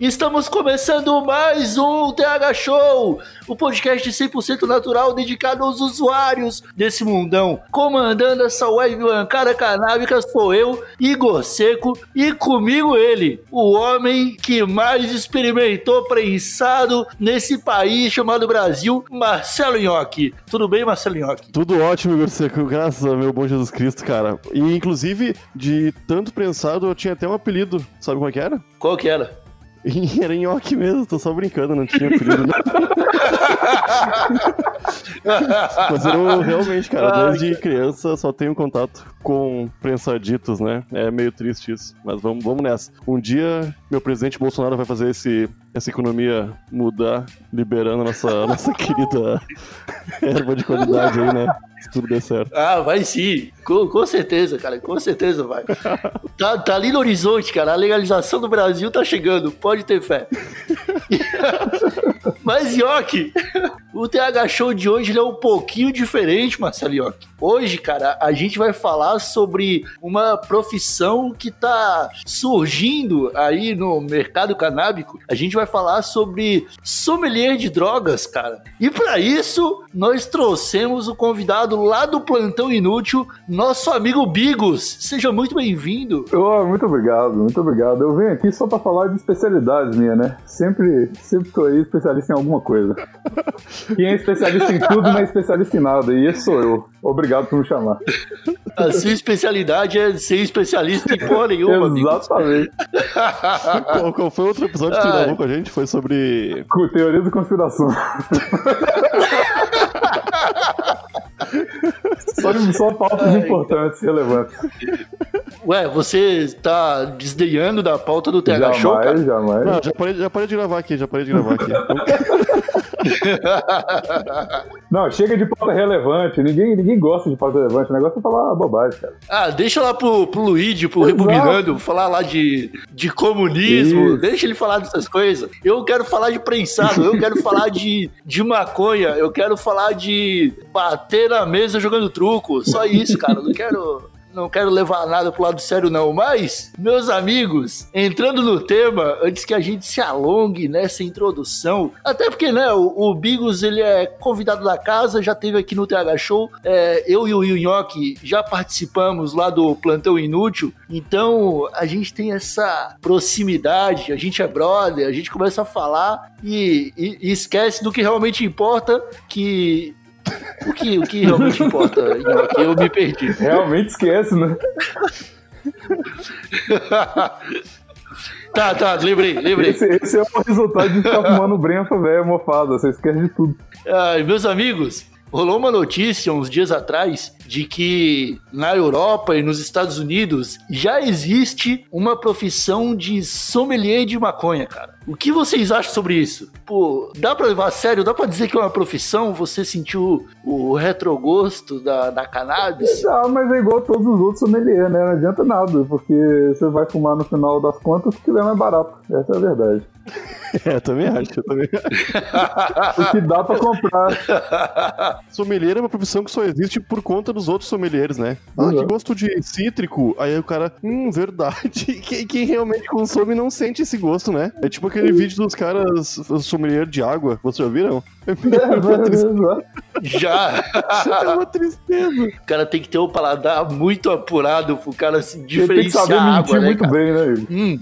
Estamos começando mais um TH Show, o podcast 100% natural dedicado aos usuários desse mundão. Comandando essa web bancada canábica sou eu, Igor Seco, e comigo ele, o homem que mais experimentou prensado nesse país chamado Brasil, Marcelo Nhoque. Tudo bem, Marcelo Nhoque? Tudo ótimo, Igor Seco, graças ao meu bom Jesus Cristo, cara. E inclusive, de tanto prensado, eu tinha até um apelido. Sabe qual que era? Qual que era? Era nhoque mesmo, tô só brincando, não tinha apelido. não. Mas eu realmente, cara, desde criança só tenho contato com prensaditos, né? É meio triste isso. Mas vamos, vamos nessa. Um dia, meu presidente Bolsonaro vai fazer esse, essa economia mudar, liberando a nossa, nossa querida erva de qualidade aí, né? Se tudo der certo. Ah, vai sim. Com, com certeza, cara. Com certeza vai. Tá, tá ali no horizonte, cara. A legalização do Brasil tá chegando. Pode ter fé. Mas, Yoki, o TH Show de hoje é um pouquinho diferente, Marcelo Yoki. Hoje, cara, a gente vai falar sobre uma profissão que tá surgindo aí no mercado canábico. A gente vai falar sobre sommelier de drogas, cara. E para isso, nós trouxemos o convidado lá do Plantão Inútil, nosso amigo Bigos. Seja muito bem-vindo. Oh, muito obrigado, muito obrigado. Eu venho aqui só pra falar de especialidades minha, né? Sempre, sempre tô aí especialista em alguma coisa. Quem é especialista em tudo não é especialista em nada, e esse sou eu. Obrigado por me chamar. A sua especialidade é ser especialista em porra nenhuma. Exatamente. Qual, qual foi outro episódio que Ai. gravou com a gente? Foi sobre. Teoria da conspiração. só, só pautas importantes, relevantes. Ué, você tá desdenhando da pauta do TH Show, cara? Jamais, jamais. Não, já parei, já parei de gravar aqui, já parei de gravar aqui. Não, chega de pauta relevante. Ninguém, ninguém gosta de pauta relevante. O negócio é falar bobagem, cara. Ah, deixa lá pro, pro Luigi, pro Exato. Rebobinando, falar lá de, de comunismo, Isso. deixa ele falar dessas coisas. Eu quero falar de prensado, eu quero falar de, de maconha, eu quero falar de bater na mesa jogando truco. Só isso, cara. Eu Não quero. Não quero levar nada pro lado sério, não. Mas, meus amigos, entrando no tema, antes que a gente se alongue nessa introdução, até porque, né, o, o Bigos, ele é convidado da casa, já teve aqui no TH Show. É, eu e o Rio Nhoque já participamos lá do Plantão Inútil, então a gente tem essa proximidade, a gente é brother, a gente começa a falar e, e- e esquece do que realmente importa, que. O que, o que realmente importa, Nhoque? Eu me perdi. Realmente esquece, né? Tá, tá, lembrei, lembrei. Esse, esse é o resultado de ficar fumando brenfa velha mofada. Você esquece de tudo. Ai, meus amigos, rolou uma notícia uns dias atrás de que na Europa e nos Estados Unidos já existe uma profissão de sommelier de maconha, cara. O que vocês acham sobre isso? Pô, dá pra levar a sério? Dá pra dizer que é uma profissão? Você sentiu o retrogosto da, da cannabis? Ah, mas é igual todos os outros sommelier, né? Não adianta nada, porque você vai fumar no final das contas porque é mais barato. Essa é a verdade. é, também acho, eu também acho. O que dá pra comprar. Sommelier é uma profissão que só existe por conta dos outros sommeliers, né? Ah, que Exato. gosto de cítrico. Aí o cara, hum, verdade. Quem, quem realmente consome não sente esse gosto, né? É tipo aquele vídeo dos caras sommelier de água. Vocês já viram? É uma. Exato. Já! É uma tristeza. o cara tem que ter um paladar muito apurado pro cara se Você tem que diferenciar saber mentir água, né, muito cara? bem, né? Hum.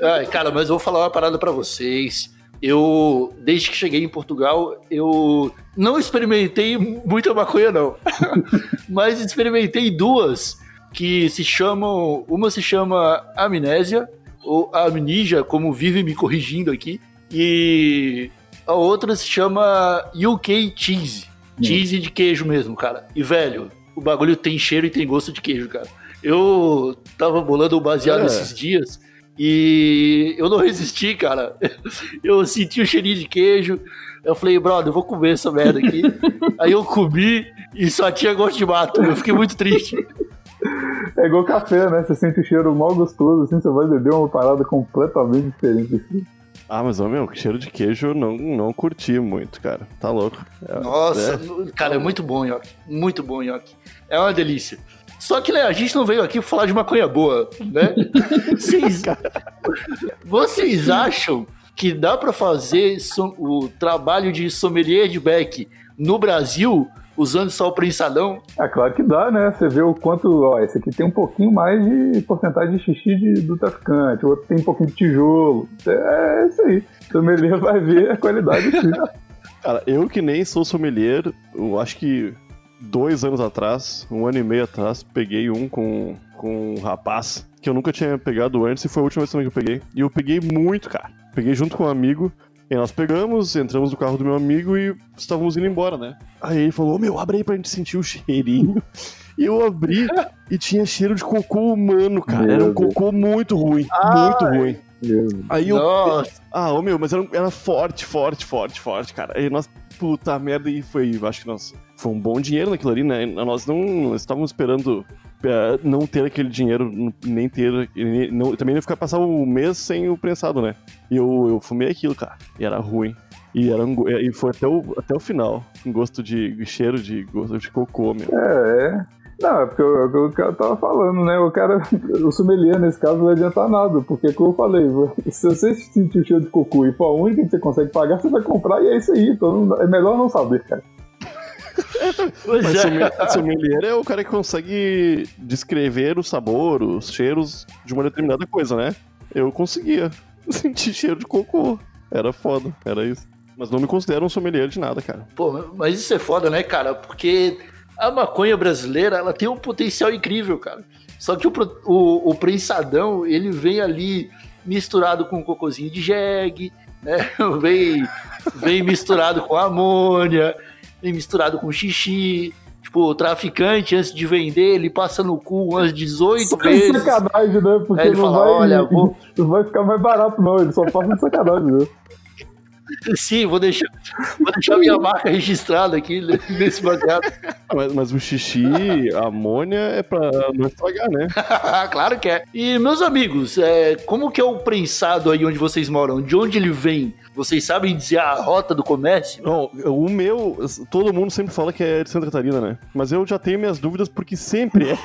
Ai, cara, mas eu vou falar uma parada pra vocês. Eu, desde que cheguei em Portugal, eu não experimentei muita maconha, não. mas experimentei duas que se chamam. Uma se chama Amnésia, ou Amnesia, como vive me corrigindo aqui. E a outra se chama UK Cheese. cheese de queijo mesmo, cara. E, velho, o bagulho tem cheiro e tem gosto de queijo, cara. Eu tava bolando o baseado É. esses dias e eu não resisti, cara. Eu senti o cheirinho de queijo. Eu falei, brother, eu vou comer essa merda aqui. Aí eu comi e só tinha gosto de mato. Eu fiquei muito triste. É igual café, né? Você sente o cheiro mal gostoso, assim, você vai beber uma parada completamente diferente. assim. Ah, mas, ô, meu, cheiro de queijo eu não, não curti muito, cara. Tá louco. É, Nossa, é. cara, é muito bom, Nhoque. Muito bom, Nhoque. É uma delícia. Só que, né, a gente não veio aqui pra falar de maconha boa, né? Vocês, vocês acham que dá pra fazer o trabalho de sommelier de Beck no Brasil usando só o prensadão? É claro que dá, né? Você vê o quanto, ó, esse aqui tem um pouquinho mais de porcentagem de xixi de- do traficante, o outro tem um pouquinho de tijolo. É isso aí. O sommelier vai ver a qualidade sim. Cara, eu que nem sou sommelier, eu acho que dois anos atrás, um ano e meio atrás, peguei um com, com um rapaz que eu nunca tinha pegado antes e foi a última vez também que eu peguei. E eu peguei muito, cara. Peguei junto com um amigo. E nós pegamos, entramos no carro do meu amigo e estávamos indo embora, né? Aí ele falou: "Ô, Meu, abre aí pra gente sentir o cheirinho. E eu abri e tinha cheiro de cocô humano, cara. Era um Meu Deus. cocô muito ruim. Muito ruim. Aí eu, Nossa, ah, ô meu, mas era, era forte, forte, forte, forte, cara. Aí nós, puta merda, e foi, acho que nós, foi um bom dinheiro naquilo ali, né? Nós não nós estávamos esperando é, não ter aquele dinheiro, nem ter, nem- não, também não ficar passar o mês sem o prensado, né? E eu, eu fumei aquilo, cara, e era ruim. E, era um go- e foi até o, até o final, com gosto de cheiro de gosto de cocô, meu. É, é. Não, é porque o é o cara tava falando, né? O cara, o sommelier nesse caso não vai adiantar nada, porque como eu falei, se você sentir o cheiro de cocô e for a única que você consegue pagar, você vai comprar e é isso aí. Então é melhor não saber, cara. Pois Mas é. sommelier, é o cara que consegue descrever o sabor, os cheiros de uma determinada coisa, né? Eu conseguia sentir cheiro de cocô. Era foda, era isso. Mas não me considero um sommelier de nada, cara. Pô, mas isso é foda, né, cara? Porque a maconha brasileira, ela tem um potencial incrível, cara. Só que o, o, o prensadão, ele vem ali misturado com um cocôzinho de jegue, né? Vem, vem misturado com amônia, misturado com xixi. Tipo, o traficante, antes de vender, ele passa no cu umas 18 vezes. Sacanagem, né? Porque Aí ele não, fala, vai, olha, vou- não vai ficar mais barato, não. Ele só passa de sacanagem, né? Sim, vou deixar, vou deixar minha marca registrada aqui nesse baseado. Mas, mas o xixi, a amônia é pra não estragar, né? claro que é. E, meus amigos, é, como que é o prensado aí onde vocês moram? De onde ele vem? Vocês sabem dizer a rota do comércio? Não, o meu, todo mundo sempre fala que é de Santa Catarina, né? Mas eu já tenho minhas dúvidas porque sempre é.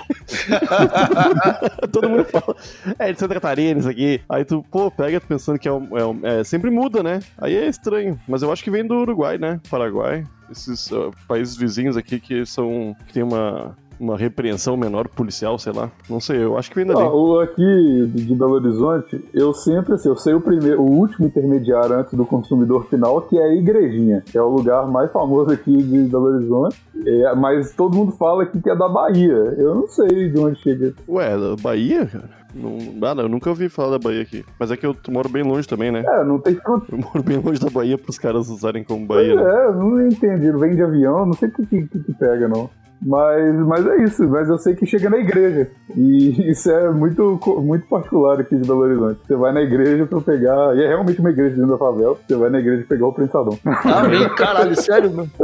todo mundo fala, é de Santa Catarina isso aqui. Aí tu, pô, pega pensando que é, é, é- Sempre muda, né? Aí é estranho. Mas eu acho que vem do Uruguai, né? Paraguai. Esses ah, países vizinhos aqui que são. que tem uma. Uma repreensão menor policial, sei lá. Não sei, eu acho que vem dali. Ó, o aqui de Belo Horizonte, eu sempre, assim, eu sei o primeiro, o último intermediário antes do consumidor final, que é a igrejinha, que é o lugar mais famoso aqui de Belo Horizonte. É, mas todo mundo fala aqui que é da Bahia. Eu não sei de onde chega. Ué, da Bahia, cara? Não, nada, eu nunca ouvi falar da Bahia aqui. Mas é que eu moro bem longe também, né? É, não tem. Eu moro bem longe da Bahia pros caras usarem como Bahia. né? É, não entendi. Vem de avião, não sei o que, que- que pega, não. Mas, mas é isso, mas eu sei que chega na igreja. E isso é muito, muito particular aqui de Belo Horizonte. Você vai na igreja pra pegar. E é realmente uma igreja dentro da favela. Você vai na igreja pegar o prensadão. Amém, caralho, sério, mano.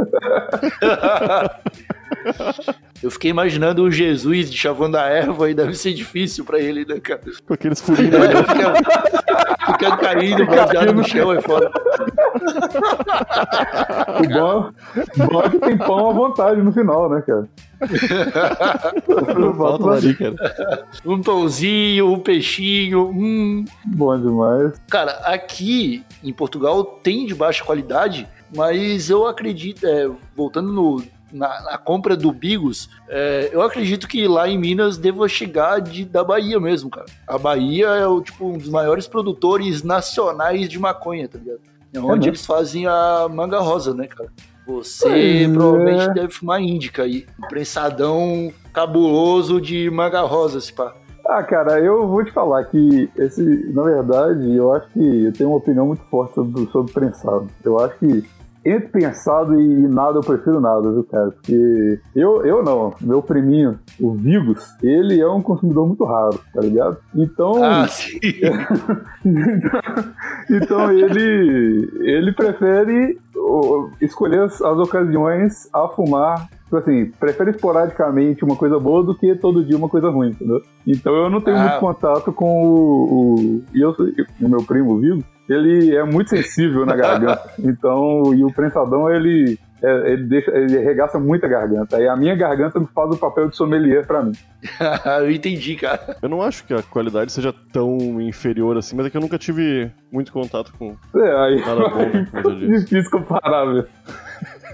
Eu fiquei imaginando o Jesus de chavando a erva e deve ser difícil pra ele, né, cara? Com aqueles furinhos. É, fica, ficando caindo, baseado no chão, é foda. O bom, bom é que tem pão à vontade no final, né, cara? Não falta ali, cara. Um pãozinho, um peixinho, hum. Bom demais. Cara, aqui em Portugal tem de baixa qualidade, mas eu acredito, é, voltando no- na, na compra do Bigos, é, eu acredito que lá em Minas deva chegar de, da Bahia mesmo, cara. A Bahia é o, tipo, um dos maiores produtores nacionais de maconha, tá ligado? É onde mesmo? eles fazem a manga rosa, né, cara? Você Pois provavelmente é. deve fumar índica aí. Um prensadão cabuloso de manga rosa, se pá. Ah, cara, eu vou te falar que esse, na verdade, eu acho que eu tenho uma opinião muito forte sobre, sobre prensado. Eu acho que entre pensado e nada, eu prefiro nada, viu, cara? Porque eu, eu não, meu priminho, o Vigos, ele é um consumidor muito raro, tá ligado? Então. Ah, sim. então ele, ele prefere escolher as, as ocasiões a fumar Tipo assim, prefere esporadicamente uma coisa boa do que todo dia uma coisa ruim, entendeu? Então eu não tenho Ah. muito contato com o. e eu, o meu primo vivo, ele é muito sensível na garganta. Então, e o prensadão, ele. É, ele, deixa, ele regaça muito a garganta. Aí a minha garganta faz o papel de sommelier pra mim. eu entendi, cara. Eu não acho que a qualidade seja tão inferior assim, mas é que eu nunca tive muito contato com. É, aí Nada bom, né, difícil comparar, velho.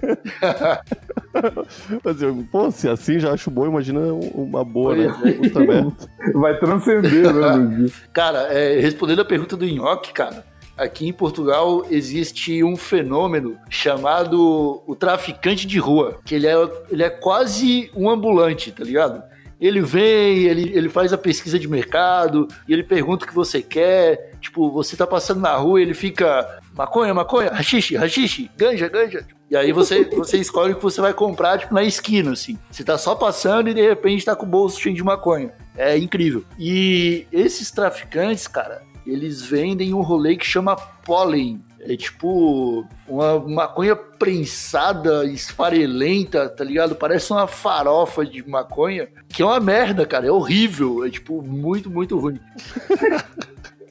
Mas eu, pô, se assim já acho bom, imagina uma boa, né? É. Puta merda. Vai transcender, né? Cara, é, respondendo a pergunta do Nhoque, cara, aqui em Portugal existe um fenômeno chamado o traficante de rua, que ele é, ele é quase um ambulante, tá ligado? Ele vem, ele, ele faz a pesquisa de mercado, e ele pergunta o que você quer. Tipo, você tá passando na rua e ele fica maconha, maconha, rachixe, rachixe, ganja, ganja. E aí você, você escolhe o que você vai comprar, tipo, na esquina, assim. Você tá só passando e de repente tá com o bolso cheio de maconha. É incrível. E esses traficantes, cara, eles vendem um rolê que chama pólen. É tipo uma maconha prensada, esfarelenta, tá ligado? Parece uma farofa de maconha, que é uma merda, cara. É horrível. É tipo muito, muito ruim.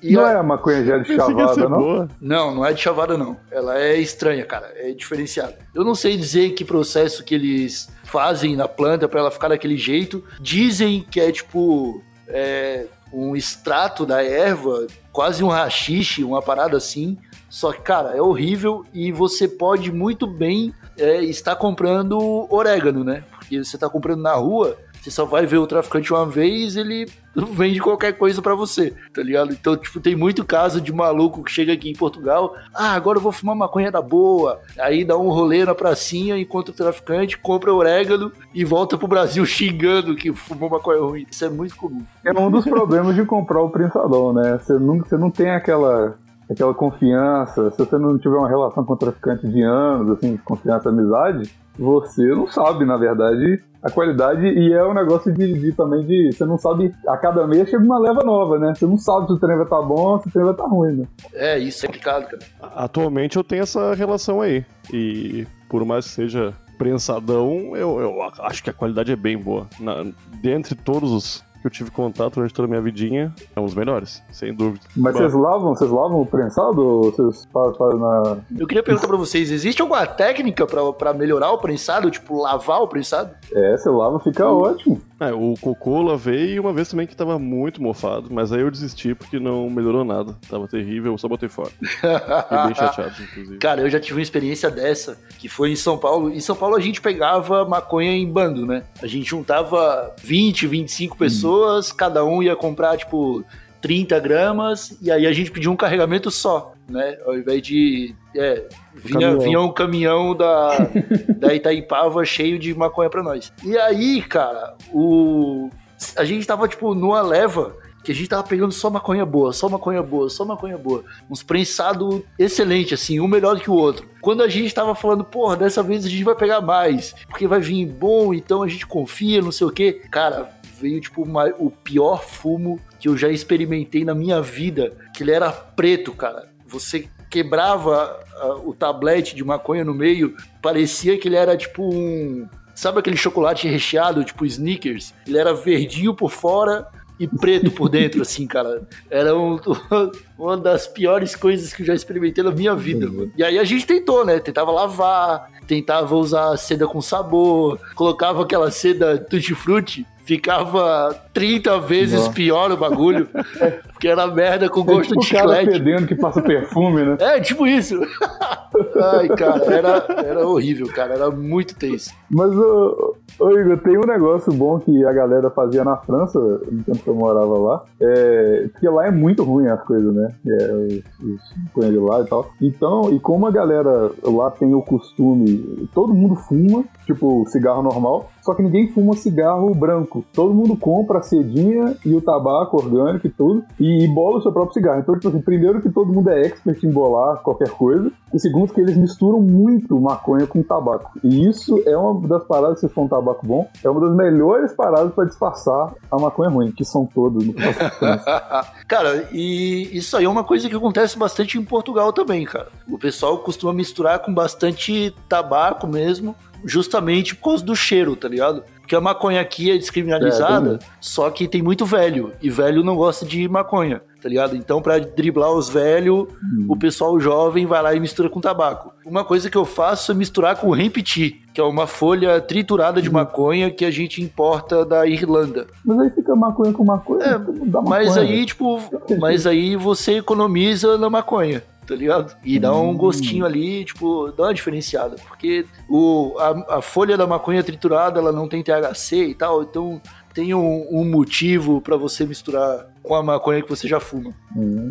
E Não a- é a maconha já de chavada, não? boa. não, não é de chavada, não. Ela é estranha, cara. É diferenciada. Eu não sei dizer que processo que eles fazem na planta pra ela ficar daquele jeito. Dizem que é tipo é, um extrato da erva, quase um rachixe, uma parada assim. Só que, cara, é horrível e você pode muito bem é, estar comprando orégano, né? Porque você tá comprando na rua, você só vai ver o traficante uma vez, ele vende qualquer coisa pra você, tá ligado? Então, tipo, tem muito caso de maluco que chega aqui em Portugal, ah, agora eu vou fumar maconha da boa. Aí dá um rolê na pracinha, encontra o traficante, compra orégano e volta pro Brasil xingando que fumou maconha ruim. Isso é muito comum. É um dos problemas de comprar o prensadão, né? Você não, você não tem aquela, aquela confiança. Se você não tiver uma relação com o traficante de anos, assim, de confiança, amizade, você não sabe, na verdade, a qualidade. E é um negócio de, de também de. Você não sabe. A cada mês chega uma leva nova, né? Você não sabe se o trem vai estar bom, se o trem vai estar ruim, né? É, isso é complicado, cara. Atualmente eu tenho essa relação aí. E por mais que seja prensadão, eu, eu acho que a qualidade é bem boa. Na, dentre todos os que eu tive contato durante toda a minha vidinha, é um dos melhores, sem dúvida. Mas Bom, vocês lavam, vocês lavam o prensado ou vocês fazem, fazem na. Eu queria perguntar pra vocês, existe alguma técnica pra, pra melhorar o prensado? Tipo, lavar o prensado? É, você lava, fica ótimo. É, o cocô lavei e uma vez também que tava muito mofado, mas aí eu desisti porque não melhorou nada. Tava terrível, eu só botei fora. Fiquei bem chateado, inclusive. Cara, eu já tive uma experiência dessa, que foi em São Paulo. Em São Paulo a gente pegava maconha em bando, né? A gente juntava 20, 25 pessoas, cada um ia comprar, tipo, 30 gramas, e aí a gente pedia um carregamento só, né? Ao invés de. É, vinha, caminhão. vinha um caminhão da, da Itaipava cheio de maconha pra nós. E aí, cara, o. A gente tava, tipo, numa leva que a gente tava pegando só maconha boa, só maconha boa, só maconha boa. Uns prensados excelentes, assim, um melhor do que o outro. Quando a gente tava falando, porra, dessa vez a gente vai pegar mais, porque vai vir bom, então a gente confia, não sei o quê. Cara, veio, tipo, uma- o pior fumo que eu já experimentei na minha vida, que ele era preto, cara. Você quebrava ah, o tablete de maconha no meio, parecia que ele era, tipo, um... Sabe aquele chocolate recheado, tipo Snickers? Ele era verdinho por fora e preto por dentro, assim, cara. Era um- uma das piores coisas que eu já experimentei na minha vida, mano. E aí a gente tentou, né? Tentava lavar, tentava usar seda com sabor, colocava aquela seda tutti-frutti, ficava 30 vezes Nossa. pior o bagulho, porque era merda com É gosto tipo de cara chiclete. fedendo que passa perfume, né? É, tipo isso. Ai, cara, era, era horrível, cara. Era muito tenso. Mas, ô, ô, Igor, tem um negócio bom que a galera fazia na França, no tempo que eu morava lá, é, porque lá é muito ruim as coisas, né? É, os, maconha de lá e tal. Então, e como a galera lá tem o costume, todo mundo fuma, tipo cigarro normal, só que ninguém fuma cigarro branco. Todo mundo compra a cedinha e o tabaco orgânico e tudo, e, e bola o seu próprio cigarro. Então, tipo assim, primeiro que todo mundo é expert em bolar qualquer coisa, e segundo que eles misturam muito maconha com tabaco. E isso é uma das paradas, se for um tabaco bom, é uma das melhores paradas para disfarçar a maconha ruim, que são todas. Cara, e isso aí é uma coisa que acontece bastante em Portugal também, cara. O pessoal costuma misturar com bastante tabaco mesmo, justamente por causa do cheiro, tá ligado? Porque a maconha aqui é descriminalizada, é, só que tem muito velho, e velho não gosta de maconha, tá ligado? Então, pra driblar os velhos, hum. o pessoal jovem vai lá e mistura com tabaco. Uma coisa que eu faço é misturar com tea, que é uma folha triturada de hum. maconha que a gente importa da Irlanda. Mas aí fica maconha com maconha. É, maconha, mas aí, tipo, mas aí você economiza na maconha tá ligado? E dá um hum. gostinho ali, tipo, dá uma diferenciada. Porque o, a, a folha da maconha triturada, ela não tem THC e tal, então tem um, um motivo para você misturar com a maconha que você já fuma. Hum,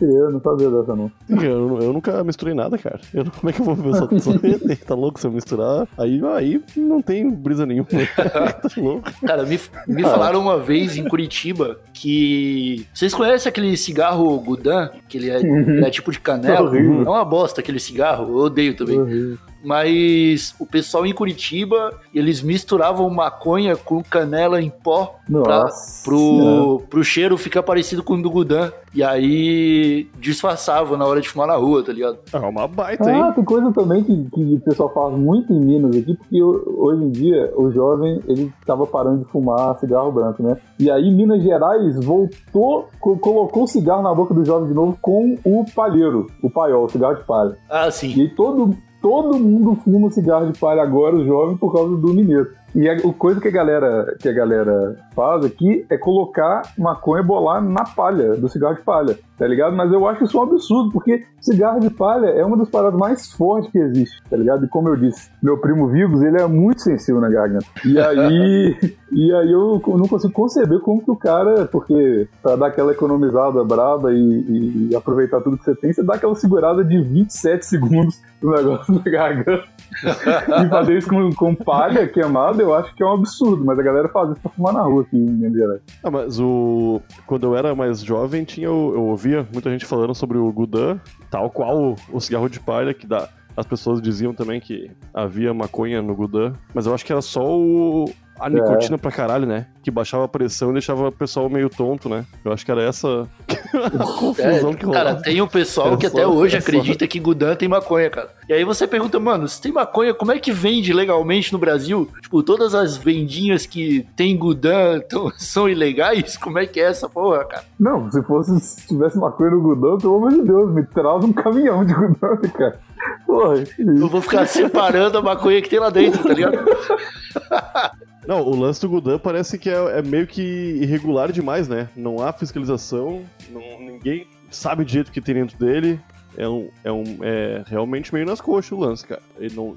eu não sabia dessa não. Eu, eu nunca misturei nada, cara. Eu, como é que eu vou ver só, só tá louco se eu misturar? Aí, aí não tem brisa nenhuma. tá louco. Cara, me, me ah. falaram uma vez em Curitiba que. Vocês conhecem aquele cigarro Gudan? Que ele é, ele é tipo de canela? É uma bosta aquele cigarro, eu odeio também mas o pessoal em Curitiba, eles misturavam maconha com canela em pó pra, pro, pro cheiro ficar parecido com o do Gudan. E aí disfarçava na hora de fumar na rua, tá ligado? É uma baita, hein? Ah, tem coisa também que, que o pessoal faz muito em Minas aqui, porque hoje em dia o jovem ele tava parando de fumar cigarro branco, né? E aí Minas Gerais voltou, colocou o cigarro na boca do jovem de novo com o palheiro, o paiol, o cigarro de palha. Ah, sim. E aí todo, todo mundo fuma cigarro de palha agora, o jovem, por causa do mineiro. E a coisa que a galera, que a galera faz aqui é colocar maconha bolar na palha do cigarro de palha, tá ligado? Mas eu acho isso um absurdo, porque cigarro de palha é uma das paradas mais fortes que existe, tá ligado? E como eu disse, meu primo Vigos, ele é muito sensível na garganta. E aí, e aí eu não consigo conceber como que o cara, porque pra dar aquela economizada braba e, e aproveitar tudo que você tem, você dá aquela segurada de 27 segundos do negócio na garganta. E fazer isso com, com palha queimada, eu acho que é um absurdo, mas a galera faz isso pra fumar na rua aqui em Minas Gerais. Ah, mas o. Quando eu era mais jovem, tinha, eu, eu ouvia muita gente falando sobre o Gudan, tal qual o, o cigarro de palha, que dá. As pessoas diziam também que havia maconha no Gudan, mas eu acho que era só o, a nicotina é. pra caralho, né? Que baixava a pressão e deixava o pessoal meio tonto, né? Eu acho que era essa a confusão é, que rolava. Cara, tem um pessoal era que até hoje acredita só. que Gudan tem maconha, cara. E aí você pergunta, mano, se tem maconha, como é que vende legalmente no Brasil? Tipo, todas as vendinhas que tem Gudan tão, são ilegais? Como é que é essa porra, cara? Não, se fosse, se tivesse maconha no Gudan, pelo amor de Deus, me traz um caminhão de Gudan, cara. Porra, eu vou ficar separando a maconha que tem lá dentro, tá ligado? Não, o lance do Gudan parece que é, é, meio que irregular demais, né? Não há fiscalização, não, ninguém sabe o jeito que tem dentro dele. É, um, é, um, é realmente meio nas coxas o lance, cara. Ele não,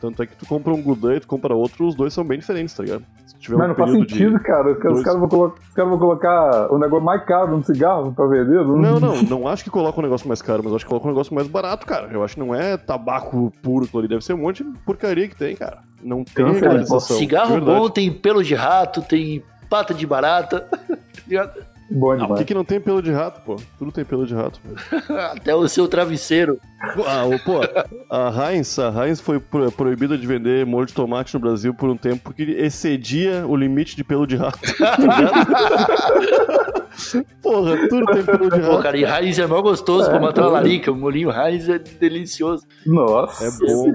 tanto é que tu compra um Gudan e tu compra outro, os dois são bem diferentes, tá ligado? Mas um não faz sentido, cara. Os dois... caras vão, colo... cara vão colocar o negócio mais caro no cigarro pra vender. Não, não, não, não acho que coloca um negócio mais caro, mas acho que coloca um negócio mais barato, cara. Eu acho que não é tabaco puro aquilo ali, deve ser um monte de porcaria que tem, cara. Não tem regularização. Cigarro bom tem pelo de rato, tem pata de barata. Bom demais. Por que, que não tem pelo de rato, pô? Tudo tem pelo de rato. Até o seu travesseiro. Ah, pô, a Heinz, a Heinz foi proibida de vender molho de tomate no Brasil por um tempo porque excedia o limite de pelo de rato. Tá Porra, tudo tem pelo de rato. Pô, cara, e Heinz é mó gostoso é, pra matar a larica. O molinho Heinz é delicioso. Nossa. É bom.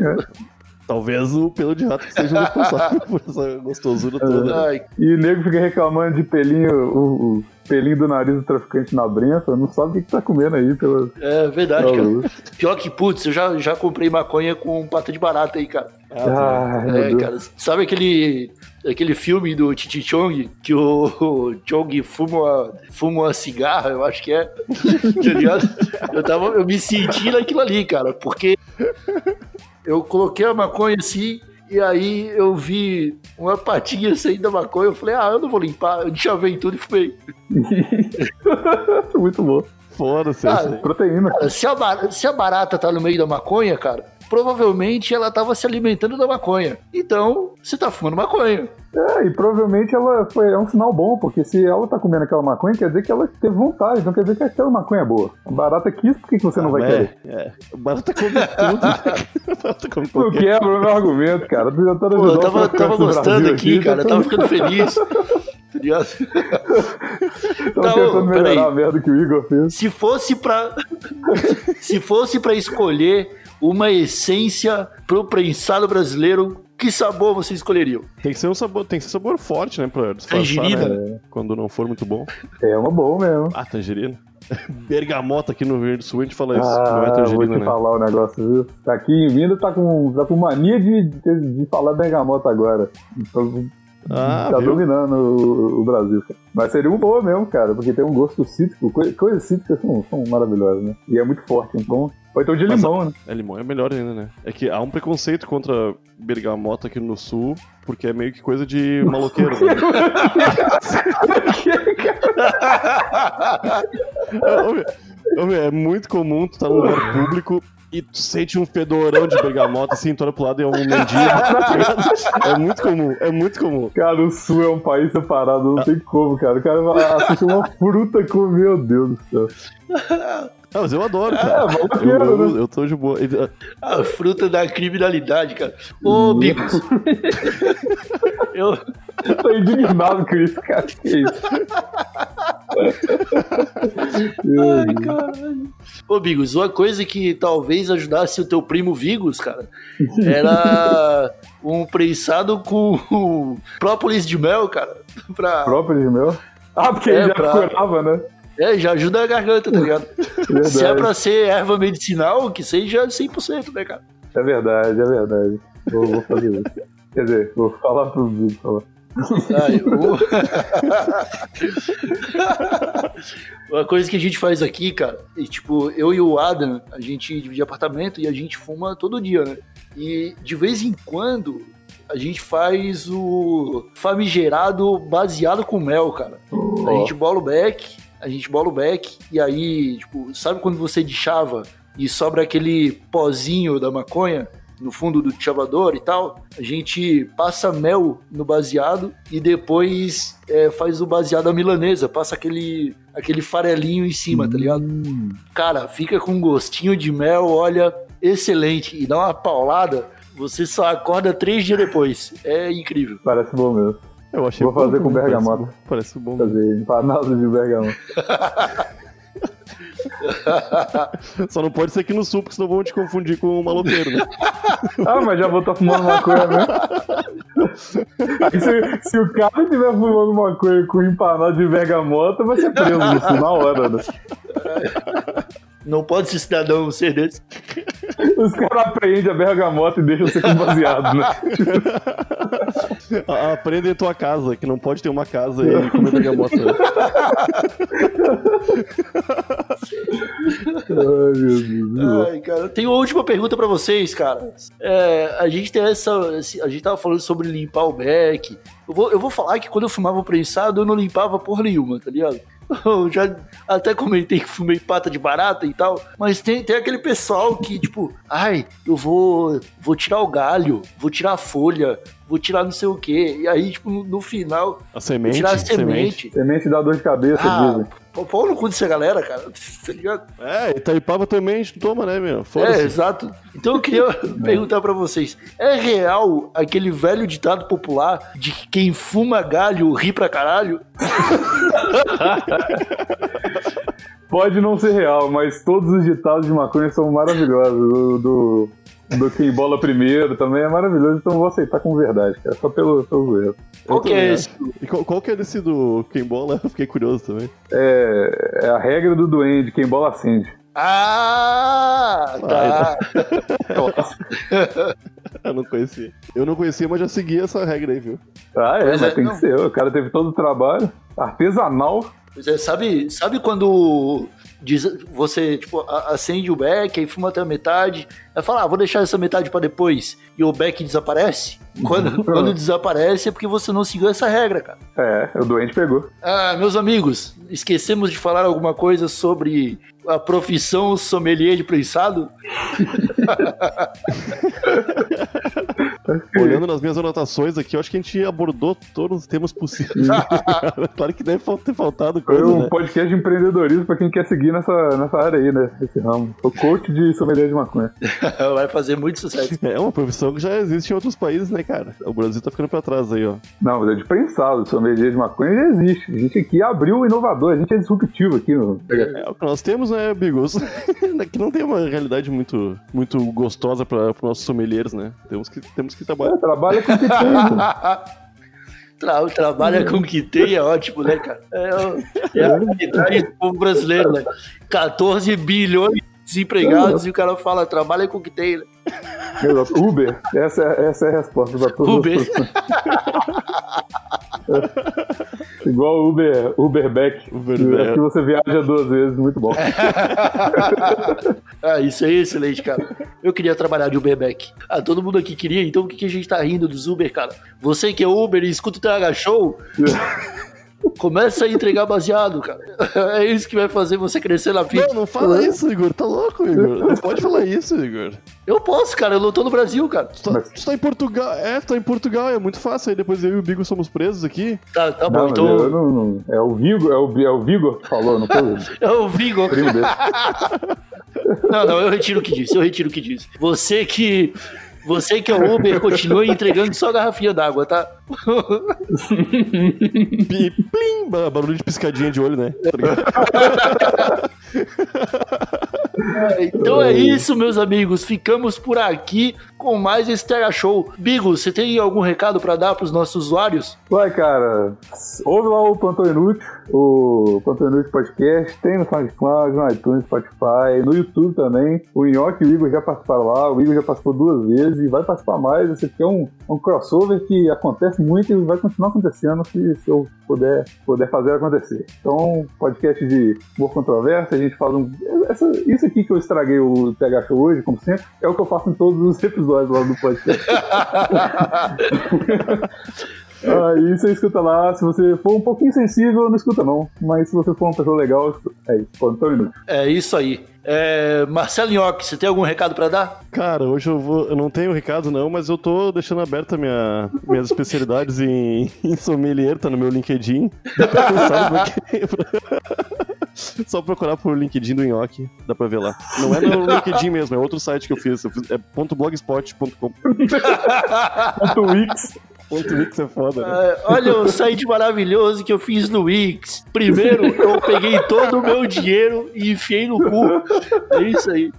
Talvez o pelo de rato seja responsável por essa gostosura toda. Ai. E o nego fica reclamando de pelinho, o, o, pelinho do nariz do traficante na brença, não sabe o que, que tá comendo aí. Pela... É verdade, cara. Pior que, putz, eu já, já comprei maconha com pata de barata aí, cara. Ah, é, cara. Sabe aquele, aquele filme do Titi Chong que o, o Chong fuma uma, fuma uma cigarra, eu acho que é. tá? Eu, tava, eu me senti naquilo ali, cara, porque eu coloquei a maconha assim, e aí eu vi uma patinha saindo da maconha. Eu falei, ah, eu não vou limpar. Eu deixei tudo e fumei. Muito bom. Foda-se. Ah, proteína. se, a barata, se a barata tá no meio da maconha, cara, provavelmente ela tava se alimentando da maconha. Então, você tá fumando maconha. É, e provavelmente ela foi, é um sinal bom, porque se ela tá comendo aquela maconha, quer dizer que ela teve vontade, não quer dizer que aquela maconha é boa. Barata quis, por que que você não vai é, querer? É. Barata come tudo. Barata come Não quebra o meu argumento, cara. Tá Pô, eu tava, tava gostando aqui, cara. Eu tava ficando feliz. Tá ligado? Tava Tá, ô, tentando melhorar a merda que o Igor fez. Se fosse pra. se fosse pra escolher uma essência pro prensado brasileiro, que sabor você escolheria? Tem que ser um sabor, tem que ser sabor forte, né? Pra Tangerina? né? Quando não for muito bom. É uma boa mesmo. Ah, tangerina. Bergamota aqui no Rio Grande do Sul, a gente fala isso. Ah, não é vou tangerina, te né? falar o negócio, viu? Tá aqui em Minas, tá com, tá com mania de, de, de falar bergamota agora. Então, Ah, tá viu? dominando o, o Brasil. cara. Mas seria um boa mesmo, cara, porque tem um gosto cítrico. coi- Coisas cítricas são, são maravilhosas, né? E é muito forte, então. Ou então de limão, né? É, limão é melhor ainda, né? É que há um preconceito contra bergamota aqui no sul, porque é meio que coisa de maloqueiro, né? É, é muito comum tu tá num lugar público e tu sente um fedorão de bergamota, assim, tu olha pro lado e é um mendigo? É muito comum, é muito comum. Cara, o Sul é um país separado, não tem como, cara. O cara vai assistir uma fruta com. Meu Deus do céu. Ah, mas eu adoro, É, cara. Eu, maloqueiro, eu, né? eu tô de boa. Ele- A fruta da criminalidade, cara. Ô, Bigos. eu, Tô indignado com isso, cara. Que isso? Ai, caralho. Ô, Bigos, uma coisa que talvez ajudasse o teu primo Vigos, cara, era um prensado com própolis de mel, cara. Pra... Própolis meu? Ah, porque É, ele já pra- curava, né? É, já ajuda a garganta, tá ligado? Verdade. Se é pra ser erva medicinal, que seja 100%, né, cara? É verdade, é verdade. Vou, vou fazer isso. Quer dizer, vou falar pro vídeo. Falar. Ai, o- Uma coisa que a gente faz aqui, cara, e, tipo, eu e o Adam, a gente divide apartamento e a gente fuma todo dia, né? E de vez em quando a gente faz o famigerado baseado com mel, cara. A gente bola o beck, a gente bola o beck, e aí, tipo, sabe quando você deixava e sobra aquele pozinho da maconha no fundo do chavador e tal? A gente passa mel no baseado e depois é, faz o baseado à milanesa, passa aquele, aquele farelinho em cima, tá ligado? Cara, fica com um gostinho de mel, olha, excelente. E dá uma paulada, você só acorda três dias depois. É incrível. Parece bom mesmo. Eu achei Vou bom fazer com parece bergamota. bom, Parece bom. Fazer empanada de bergamota. Só não pode ser aqui no sul, porque senão vão te confundir com um maloqueiro, né? Ah, mas já vou estar fumando maconha mesmo. Aí se, se o cara estiver fumando maconha com empanada de bergamota, vai ser preso sul na hora, né? Não pode ser cidadão ser desse. Os caras apreendem a bergamota e deixam você com baseado, né? Aprenda em tua casa, que não pode ter uma casa e comer bergamota. Ai, meu Deus. Ai, cara, tenho uma última pergunta pra vocês, cara. É, a gente tem essa. A gente tava falando sobre limpar o beck. Eu vou, eu vou falar que quando eu fumava o prensado, eu não limpava porra nenhuma, tá ligado? Eu já até comentei que fumei pata de barata e tal, mas tem, tem aquele pessoal que, tipo, ai, eu vou, vou tirar o galho, vou tirar a folha, vou tirar não sei o quê. E aí, tipo, no, no final, A semente, tirar a semente. Semente dá dor de cabeça, Ah, dizem. pô, pau no cu dessa galera, cara, tá ligado? É, Itaipava também a gente toma, né, meu? É, exato. Então eu queria perguntar pra vocês: é real aquele velho ditado popular de que quem fuma galho ri pra caralho? Pode não ser real, mas todos os ditados de maconha são maravilhosos. O do, do quem bola primeiro também é maravilhoso, então eu vou aceitar como verdade, cara. Só pelo, pelo zoeiro. Qual que é esse? E qual, qual que é desse do quem bola? Eu fiquei curioso também. É, é a regra do duende, quem bola acende. Ah, tá. Eu não conhecia. Eu não conhecia, mas já seguia essa regra aí, viu? Ah, é, Pois mas é, tem não. que ser. O cara teve todo o trabalho artesanal. Pois é, sabe, sabe quando diz- você, tipo, acende o beck, aí fuma até a metade, aí fala, ah, vou deixar essa metade pra depois, e o beck desaparece. Quando, quando desaparece é porque você não seguiu essa regra, cara. É, o doente pegou. Ah, meus amigos, esquecemos de falar alguma coisa sobre a profissão sommelier de prensado? Olhando nas minhas anotações aqui, eu acho que a gente abordou todos os temas possíveis. claro que deve ter faltado Foi coisa, um né? podcast de empreendedorismo pra quem quer seguir nessa, nessa área aí, né? Esse ramo. O coach de sommelier de maconha. Vai fazer muito sucesso. É uma profissão que já existe em outros países, né, cara? O Brasil tá ficando pra trás aí, ó. Não, mas é de prensado. Sommelier de maconha já existe. A gente aqui abriu o inovador. A gente é disruptivo aqui no. É o que nós temos, né, Bigos? Aqui não tem uma realidade muito, muito gostosa para os nossos sommeliers, né? Temos que, temos que trabalhar. É, trabalha com o que tem. Tra trabalha com o que tem, é ótimo, né, cara? É, o- é a realidade do povo brasileiro, né? 14 bilhões de desempregados e o cara fala, trabalha com o que tem, né? Exato. Uber. Essa é, essa é a resposta pra todas Uber. Igual Uber, Uberback. Uberback. Aqui você viaja duas vezes, muito bom. Ah, isso aí é excelente, cara. Eu queria trabalhar de Uberback. Ah, todo mundo aqui queria, então por que, que a gente tá rindo dos Uber, cara? Você que é Uber e escuta o TH Show, começa a entregar baseado, cara. É isso que vai fazer você crescer na vida. Não, não fala isso, Igor. Tá louco, Igor. Não pode falar isso, Igor. Eu posso, cara, eu não tô no Brasil, cara. Tu tá, tu tá em Portugal. É, tu tá em Portugal, é muito fácil. Aí depois eu e o Bigo somos presos aqui. Tá, tá bom, Não, então. eu não, não- É o Vigor, é o, é o Vigor que falou, não foi o Eu vi, Igor. primo dele. Não, não, eu retiro o que disse, eu retiro o que disse. Você que. Você que é Uber, continua entregando só garrafinha d'água, tá? Pi- Plim! ba- Barulho de piscadinha de olho, né? Tá ligado? Então é isso, meus amigos. Ficamos por aqui com mais esse Terra Show. Bigo, você tem algum recado pra dar pros nossos usuários? Vai, cara, ouve lá o Plantão Inútil, o Plantão Inútil Podcast, tem no SoundCloud, no iTunes, Spotify, no YouTube também. O Nhoque e o Igor já participaram lá, o Igor já participou duas vezes e vai participar mais. Esse aqui é um, um crossover que acontece muito e vai continuar acontecendo se, se eu puder, puder fazer acontecer. Então, podcast de humor controverso, a gente faz um. essa- isso aqui que eu estraguei o TH Show hoje, como sempre, é o que eu faço em todos os episódios lá do podcast. Aí você escuta lá, se você for um pouquinho sensível, não escuta não. Mas se você for uma pessoa legal, é isso, Plantão Inútil. É isso aí. É, Marcelo Nhoque, você tem algum recado pra dar? Cara, hoje eu vou. Eu não tenho recado, não, mas eu tô deixando aberta minha, minhas especialidades em, em sommelier, tá no meu LinkedIn. Sabe porque- Só procurar por LinkedIn do Nhoque, dá pra ver lá. Não é no LinkedIn mesmo, é outro site que eu fiz. Eu fiz é .blogspot.com. Wix. Ponto Wix é foda, né? É, olha o site maravilhoso que eu fiz no Wix. Primeiro, eu peguei todo o meu dinheiro e enfiei no cu. É isso aí.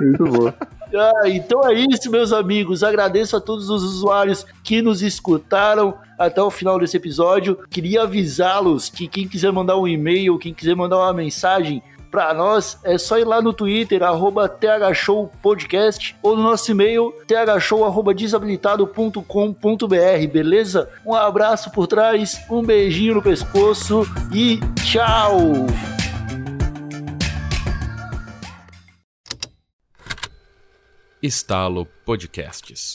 Muito bom. Ah, então é isso, meus amigos. Agradeço a todos os usuários que nos escutaram até o final desse episódio. Queria avisá-los que quem quiser mandar um e-mail, quem quiser mandar uma mensagem pra nós, é só ir lá no Twitter, arroba thshowpodcast, ou no nosso e-mail, thshow.desabilitado.com.br, beleza? Um abraço por trás, um beijinho no pescoço e tchau! Estalo Podcasts.